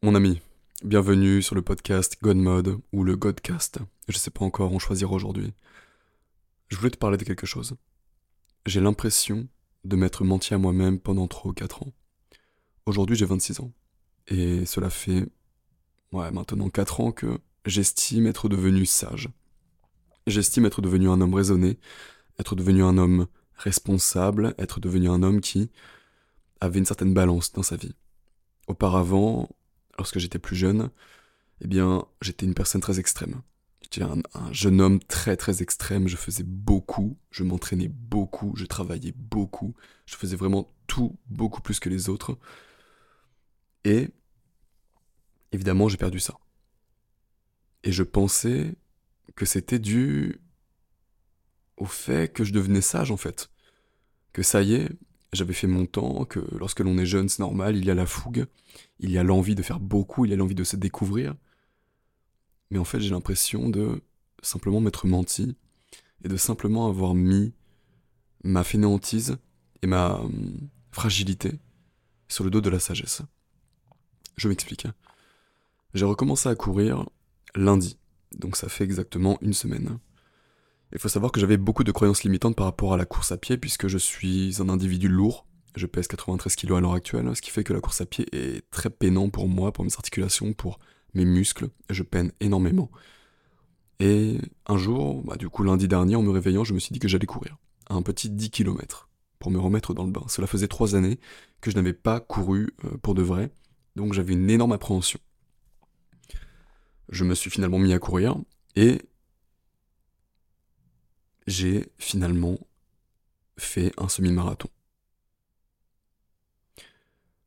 Mon ami, bienvenue sur le podcast Godmode ou le Godcast. Je sais pas encore, on choisira aujourd'hui. Je voulais te parler de quelque chose. J'ai l'impression de m'être menti à moi-même pendant 3 ou 4 ans. Aujourd'hui, j'ai 26 ans. Et cela fait, ouais, maintenant 4 ans que j'estime être devenu sage. J'estime être devenu un homme raisonné, être devenu un homme responsable, être devenu un homme qui avait une certaine balance dans sa vie. Auparavant, lorsque j'étais plus jeune, eh bien, j'étais une personne très extrême. J'étais un, un, jeune homme très très extrême, je faisais beaucoup, je m'entraînais beaucoup, je travaillais beaucoup, je faisais vraiment tout beaucoup plus que les autres. Et évidemment, j'ai perdu ça. Et je pensais que c'était dû au fait que je devenais sage en fait. Que ça y est, j'avais fait mon temps, que lorsque l'on est jeune, c'est normal, il y a la fougue, il y a l'envie de faire beaucoup, il y a l'envie de se découvrir. Mais en fait, j'ai l'impression de simplement m'être menti et de simplement avoir mis ma fainéantise et ma hum, fragilité sur le dos de la sagesse. Je m'explique. J'ai recommencé à courir lundi, donc ça fait exactement une semaine. Il faut savoir que j'avais beaucoup de croyances limitantes par rapport à la course à pied, puisque je suis un individu lourd. Je pèse 93 kg à l'heure actuelle, ce qui fait que la course à pied est très peinant pour moi, pour mes articulations, pour mes muscles. Je peine énormément. Et un jour, bah, du coup lundi dernier, en me réveillant, je me suis dit que j'allais courir. Un petit 10 km pour me remettre dans le bain. Cela faisait trois années que je n'avais pas couru euh, pour de vrai, donc j'avais une énorme appréhension. Je me suis finalement mis à courir, et j'ai finalement fait un semi-marathon.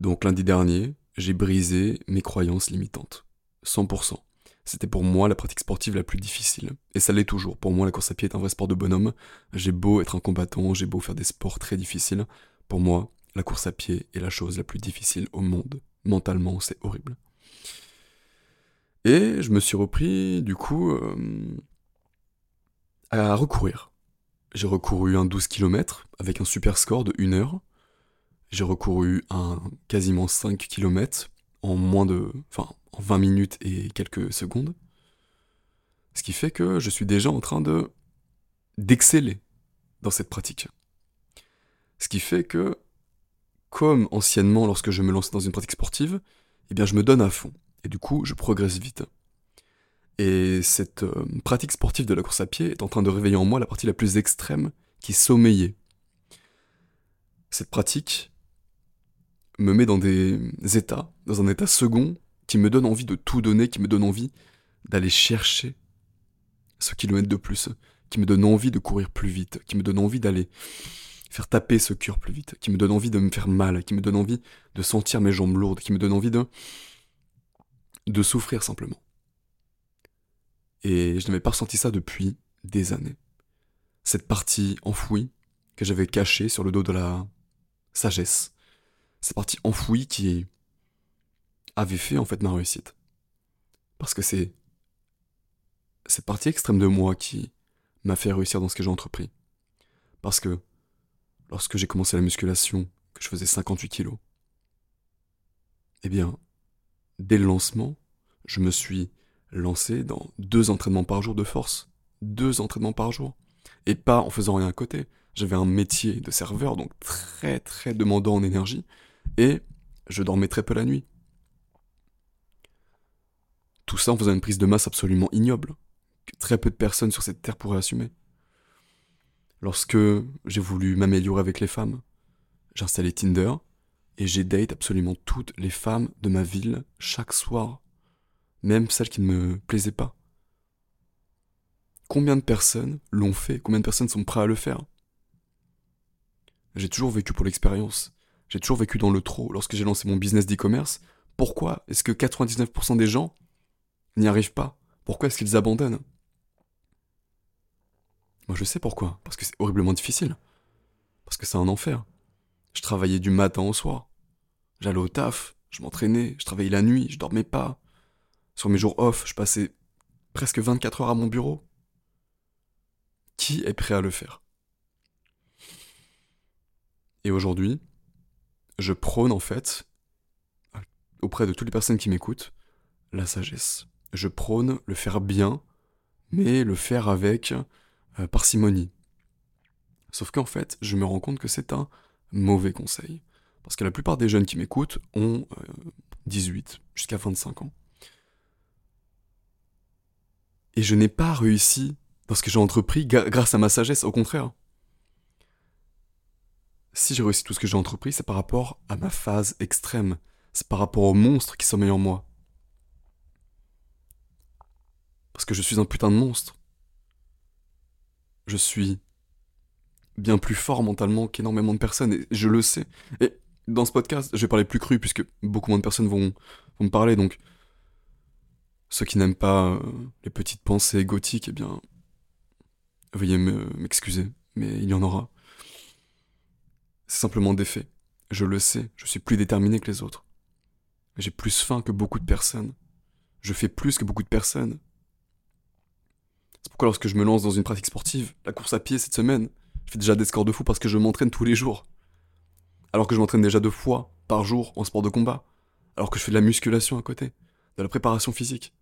Donc lundi dernier, j'ai brisé mes croyances limitantes. 100%. C'était pour moi la pratique sportive la plus difficile. Et ça l'est toujours. Pour moi, la course à pied est un vrai sport de bonhomme. J'ai beau être un combattant, j'ai beau faire des sports très difficiles. Pour moi, la course à pied est la chose la plus difficile au monde. Mentalement, c'est horrible. Et je me suis repris, du coup, euh, à recourir. J'ai recouru un 12 km avec un super score de 1 heure. J'ai recouru un quasiment 5 km en moins de. Enfin, en 20 minutes et quelques secondes. Ce qui fait que je suis déjà en train de. d'exceller dans cette pratique. Ce qui fait que, comme anciennement lorsque je me lance dans une pratique sportive, eh bien je me donne à fond. Et du coup, je progresse vite. Et cette euh, pratique sportive de la course à pied est en train de réveiller en moi la partie la plus extrême qui sommeillait. Cette pratique me met dans des états, dans un état second, qui me donne envie de tout donner, qui me donne envie d'aller chercher ce kilomètre de plus, qui me donne envie de courir plus vite, qui me donne envie d'aller faire taper ce cœur plus vite, qui me donne envie de me faire mal, qui me donne envie de sentir mes jambes lourdes, qui me donne envie de de souffrir simplement. Et je n'avais pas ressenti ça depuis des années. Cette partie enfouie que j'avais cachée sur le dos de la sagesse. Cette partie enfouie qui avait fait en fait ma réussite. Parce que c'est cette partie extrême de moi qui m'a fait réussir dans ce que j'ai entrepris. Parce que lorsque j'ai commencé la musculation, que je faisais 58 kilos, eh bien, dès le lancement, je me suis lancé dans deux entraînements par jour de force. Deux entraînements par jour. Et pas en faisant rien à côté. J'avais un métier de serveur, donc très très demandant en énergie. Et je dormais très peu la nuit. Tout ça en faisant une prise de masse absolument ignoble, que très peu de personnes sur cette terre pourraient assumer. Lorsque j'ai voulu m'améliorer avec les femmes, j'ai Tinder et j'ai date absolument toutes les femmes de ma ville chaque soir même celles qui ne me plaisaient pas. Combien de personnes l'ont fait? Combien de personnes sont prêtes à le faire? J'ai toujours vécu pour l'expérience. J'ai toujours vécu dans le trop. Lorsque j'ai lancé mon business d'e-commerce, pourquoi est-ce que 99% des gens n'y arrivent pas? Pourquoi est-ce qu'ils abandonnent? Moi je sais pourquoi. Parce que c'est horriblement difficile. Parce que c'est un enfer. Je travaillais du matin au soir. J'allais au taf, je m'entraînais, je travaillais la nuit, je dormais pas. Sur mes jours off, je passais presque 24 heures à mon bureau. Qui est prêt à le faire? Et aujourd'hui, je prône en fait auprès de toutes les personnes qui m'écoutent, la sagesse. Je prône le faire bien, mais le faire avec euh, parcimonie. Sauf qu'en fait, je me rends compte que c'est un mauvais conseil. Parce que la plupart des jeunes qui m'écoutent ont 18 euh, jusqu'à 25 ans. Et je n'ai pas réussi dans ce que j'ai entrepris grâce à ma sagesse, au contraire. Si j'ai réussi tout ce que j'ai entrepris, c'est par rapport à ma phase extrême. C'est par rapport au monstre qui sommeille en moi. Parce que je suis un putain de monstre. Je suis bien plus fort mentalement qu'énormément de personnes, et je le sais. Et dans ce podcast, je vais parler plus cru, puisque beaucoup moins de personnes vont, me parler, donc ceux qui n'aiment pas euh, les petites pensées gothiques, eh bien, veuillez m'excuser, mais il y en aura. C'est simplement des faits. Je le sais, je suis plus déterminé que les autres. J'ai plus faim que beaucoup de personnes. Je fais plus que beaucoup de personnes. C'est pourquoi lorsque je me lance dans une pratique sportive, la course à pied cette semaine, je fais déjà des scores de fou parce que je m'entraîne tous les jours. Alors que je m'entraîne déjà deux fois par jour en sport de combat. Alors que je fais de la musculation à côté, de la préparation physique.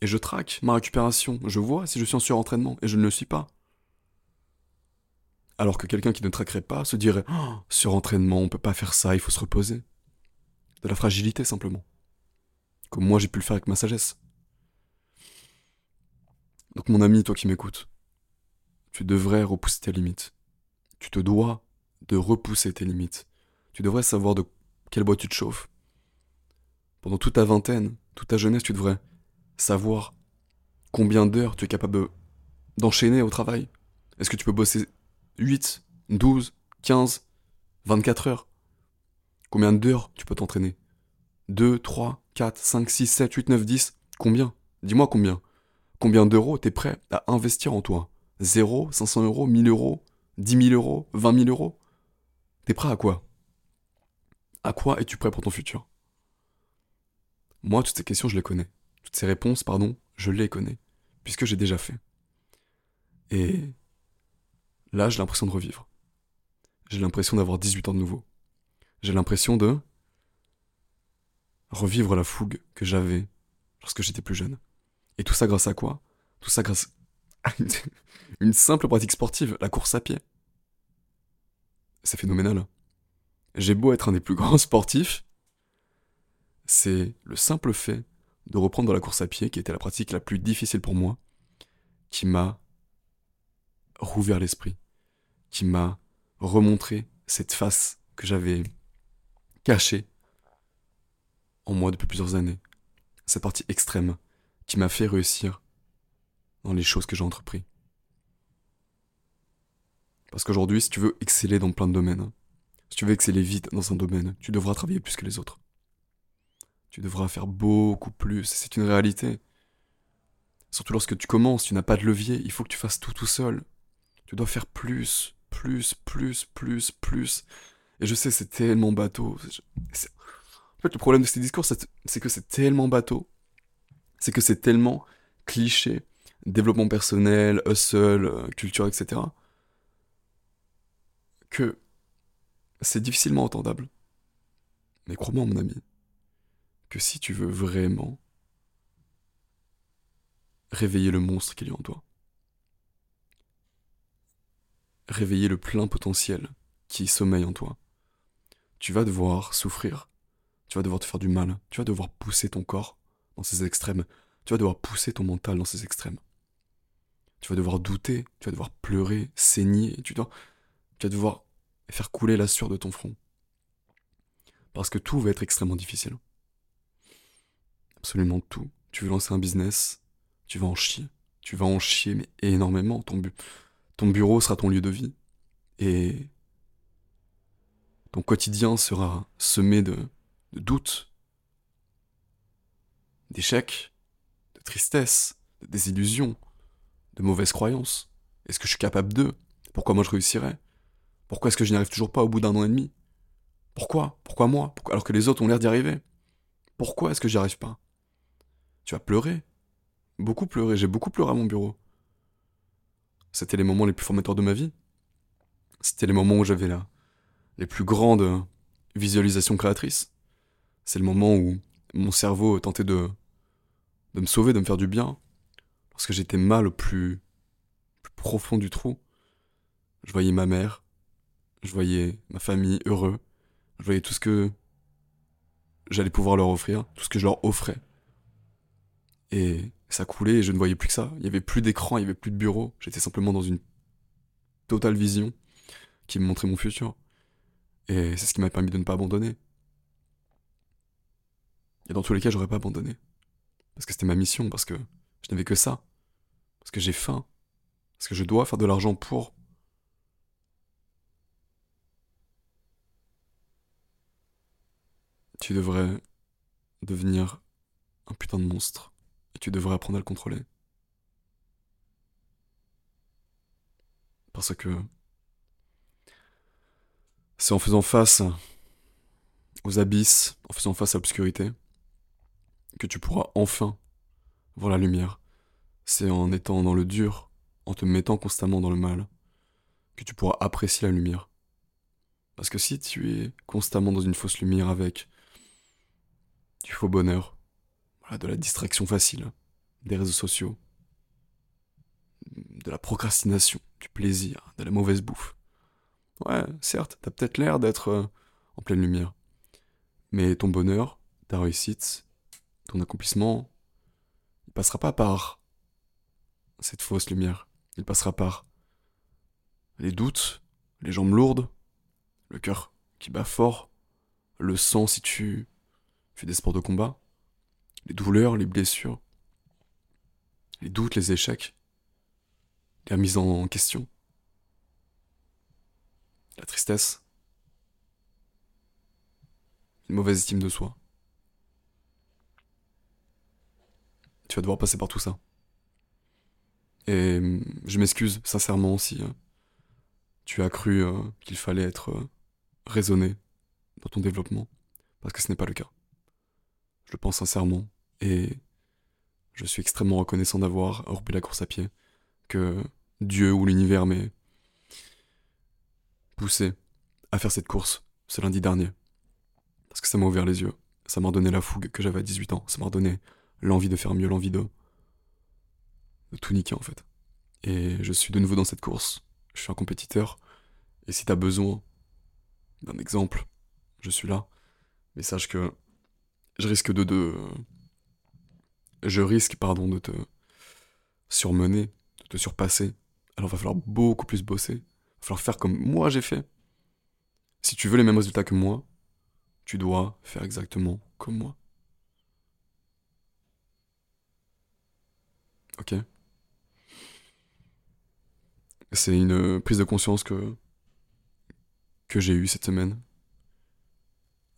Et je traque ma récupération. Je vois si je suis en surentraînement et je ne le suis pas. Alors que quelqu'un qui ne traquerait pas se dirait oh, surentraînement, on peut pas faire ça, il faut se reposer. De la fragilité simplement. Comme moi j'ai pu le faire avec ma sagesse. Donc mon ami, toi qui m'écoutes, tu devrais repousser tes limites. Tu te dois de repousser tes limites. Tu devrais savoir de quelle bois tu te chauffes? Pendant toute ta vingtaine, toute ta jeunesse, tu devrais savoir combien d'heures tu es capable d'enchaîner au travail. Est-ce que tu peux bosser 8, 12, 15, 24 heures? Combien d'heures tu peux t'entraîner? 2, 3, 4, 5, 6, 7, 8, 9, 10 Combien? Dis-moi combien. Combien d'euros t'es prêt à investir en toi? 0, 500 euros, 1000 euros, 10 000 euros, 20 000 euros? T'es prêt à quoi? À quoi es-tu prêt pour ton futur? Moi, toutes ces questions, je les connais. Toutes ces réponses, pardon, je les connais. Puisque j'ai déjà fait. Et Là, j'ai l'impression de revivre. J'ai l'impression d'avoir 18 ans de nouveau. J'ai l'impression de revivre la fougue que j'avais lorsque j'étais plus jeune. Et tout ça grâce à quoi? Tout ça grâce à une simple pratique sportive, la course à pied. C'est phénoménal. J'ai beau être un des plus grands sportifs, c'est le simple fait de reprendre la course à pied, qui était la pratique la plus difficile pour moi, qui m'a rouvert l'esprit, qui m'a remontré cette face que j'avais cachée en moi depuis plusieurs années. Cette partie extrême qui m'a fait réussir dans les choses que j'ai entrepris. Parce qu'aujourd'hui, si tu veux exceller dans plein de domaines, si tu veux exceller vite dans un domaine, tu devras travailler plus que les autres. Tu devras faire beaucoup plus, c'est une réalité. Surtout lorsque tu commences, tu n'as pas de levier, il faut que tu fasses tout tout seul. Tu dois faire plus, plus, plus, plus, plus. Et je sais, c'est tellement bateau. En fait, le problème de ces discours, c'est que c'est tellement bateau. C'est que c'est tellement cliché. Développement personnel, hustle, euh, culture, etc. Que c'est difficilement entendable. Mais crois-moi, mon ami, que si tu veux vraiment réveiller le monstre qu'il y a en toi, réveiller le plein potentiel qui sommeille en toi. Tu vas devoir souffrir, tu vas devoir te faire du mal, tu vas devoir pousser ton corps dans ses extrêmes, tu vas devoir pousser ton mental dans ses extrêmes. Tu vas devoir douter, tu vas devoir pleurer, saigner, tu, dois, tu vas devoir faire couler la sueur de ton front. Parce que tout va être extrêmement difficile. Absolument tout. Tu veux lancer un business, tu vas en chier. Tu vas en chier, mais énormément. Ton but ton bureau sera ton lieu de vie. Et ton quotidien sera semé de, doutes, d'échecs, de tristesse, de désillusions, de mauvaises croyances. Est-ce que je suis capable d'eux? Pourquoi moi je réussirais? Pourquoi est-ce que je n'y arrive toujours pas au bout d'un an et demi? Pourquoi? Pourquoi moi? Alors que les autres ont l'air d'y arriver Pourquoi est-ce que j'y arrive pas? Tu vas pleurer Beaucoup pleurer, j'ai beaucoup pleuré à mon bureau. C'était les moments les plus formateurs de ma vie. C'était les moments où j'avais les plus grandes visualisation créatrice. C'est le moment où mon cerveau tentait de, de me sauver, de me faire du bien. Lorsque j'étais mal au plus, plus profond du trou, je voyais ma mère, je voyais ma famille heureux, je voyais tout ce que j'allais pouvoir leur offrir, tout ce que je leur offrais. Et ça coulait et je ne voyais plus que ça. Il n'y avait plus d'écran, il n'y avait plus de bureau. J'étais simplement dans une totale vision qui me montrait mon futur. Et c'est ce qui m'a permis de ne pas abandonner. Et dans tous les cas, j'aurais pas abandonné. Parce que c'était ma mission, parce que je n'avais que ça. Parce que j'ai faim. Parce que je dois faire de l'argent pour. Tu devrais devenir un putain de monstre. Et tu devrais apprendre à le contrôler. Parce que c'est en faisant face aux abysses, en faisant face à l'obscurité, que tu pourras enfin voir la lumière. C'est en étant dans le dur, en te mettant constamment dans le mal, que tu pourras apprécier la lumière. Parce que si tu es constamment dans une fausse lumière avec du faux bonheur, de la distraction facile, des réseaux sociaux, de la procrastination, du plaisir, de la mauvaise bouffe. Ouais, certes, t'as peut-être l'air d'être euh, en pleine lumière. Mais ton bonheur, ta réussite, ton accomplissement, il passera pas par cette fausse lumière. Il passera par les doutes, les jambes lourdes, le cœur qui bat fort, le sang si tu fais des sports de combat, les douleurs, les blessures, les doutes, les échecs, la mise en question, la tristesse, une mauvaise estime de soi. Tu vas devoir passer par tout ça. Et je m'excuse sincèrement si euh, tu as cru euh, qu'il fallait être euh, raisonné dans ton développement, parce que ce n'est pas le cas. Je le pense sincèrement, et je suis extrêmement reconnaissant d'avoir repris la course à pied, que Dieu ou l'univers m'ait poussé à faire cette course ce lundi dernier. Parce que ça m'a ouvert les yeux, ça m'a redonné la fougue que j'avais à 18 ans, ça m'a redonné l'envie de faire mieux, l'envie de, de tout niquer en fait. Et je suis de nouveau dans cette course, je suis un compétiteur, et si t'as besoin d'un exemple, je suis là. Mais sache que je risque de, de je risque pardon de te surmener, de te surpasser. Alors va falloir beaucoup plus bosser, va falloir faire comme moi j'ai fait. Si tu veux les mêmes résultats que moi, tu dois faire exactement comme moi. Ok? C'est une prise de conscience que, que j'ai eue cette semaine.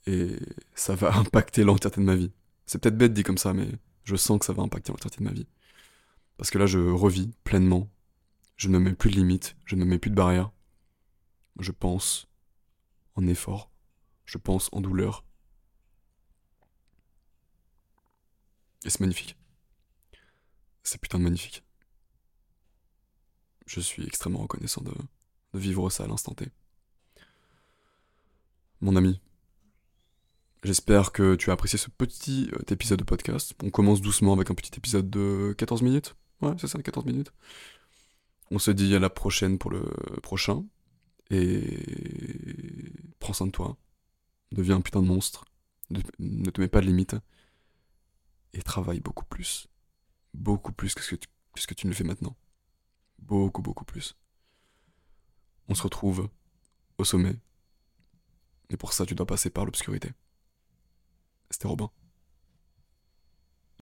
Et ça va impacter l'entièreté de ma vie. C'est peut-être bête dit comme ça, mais je sens que ça va impacter l'entièreté de ma vie. Parce que là, je revis pleinement. Je ne me mets plus de limites, je ne me mets plus de barrières. Je pense en effort, je pense en douleur. Et c'est magnifique. C'est putain de magnifique. Je suis extrêmement reconnaissant de vivre ça à l'instant T. Mon ami, J'espère que tu as apprécié ce petit euh, épisode de podcast. On commence doucement avec un petit épisode de 14 minutes. Ouais, c'est ça, 14 minutes. On se dit à la prochaine pour le prochain. Et prends soin de toi. Deviens un putain de monstre. Ne te mets pas de limites. Et travaille beaucoup plus. Beaucoup plus que ce que tu, que ce que tu ne le fais maintenant. Beaucoup, beaucoup plus. On se retrouve au sommet. Et pour ça, tu dois passer par l'obscurité. C'était Robin.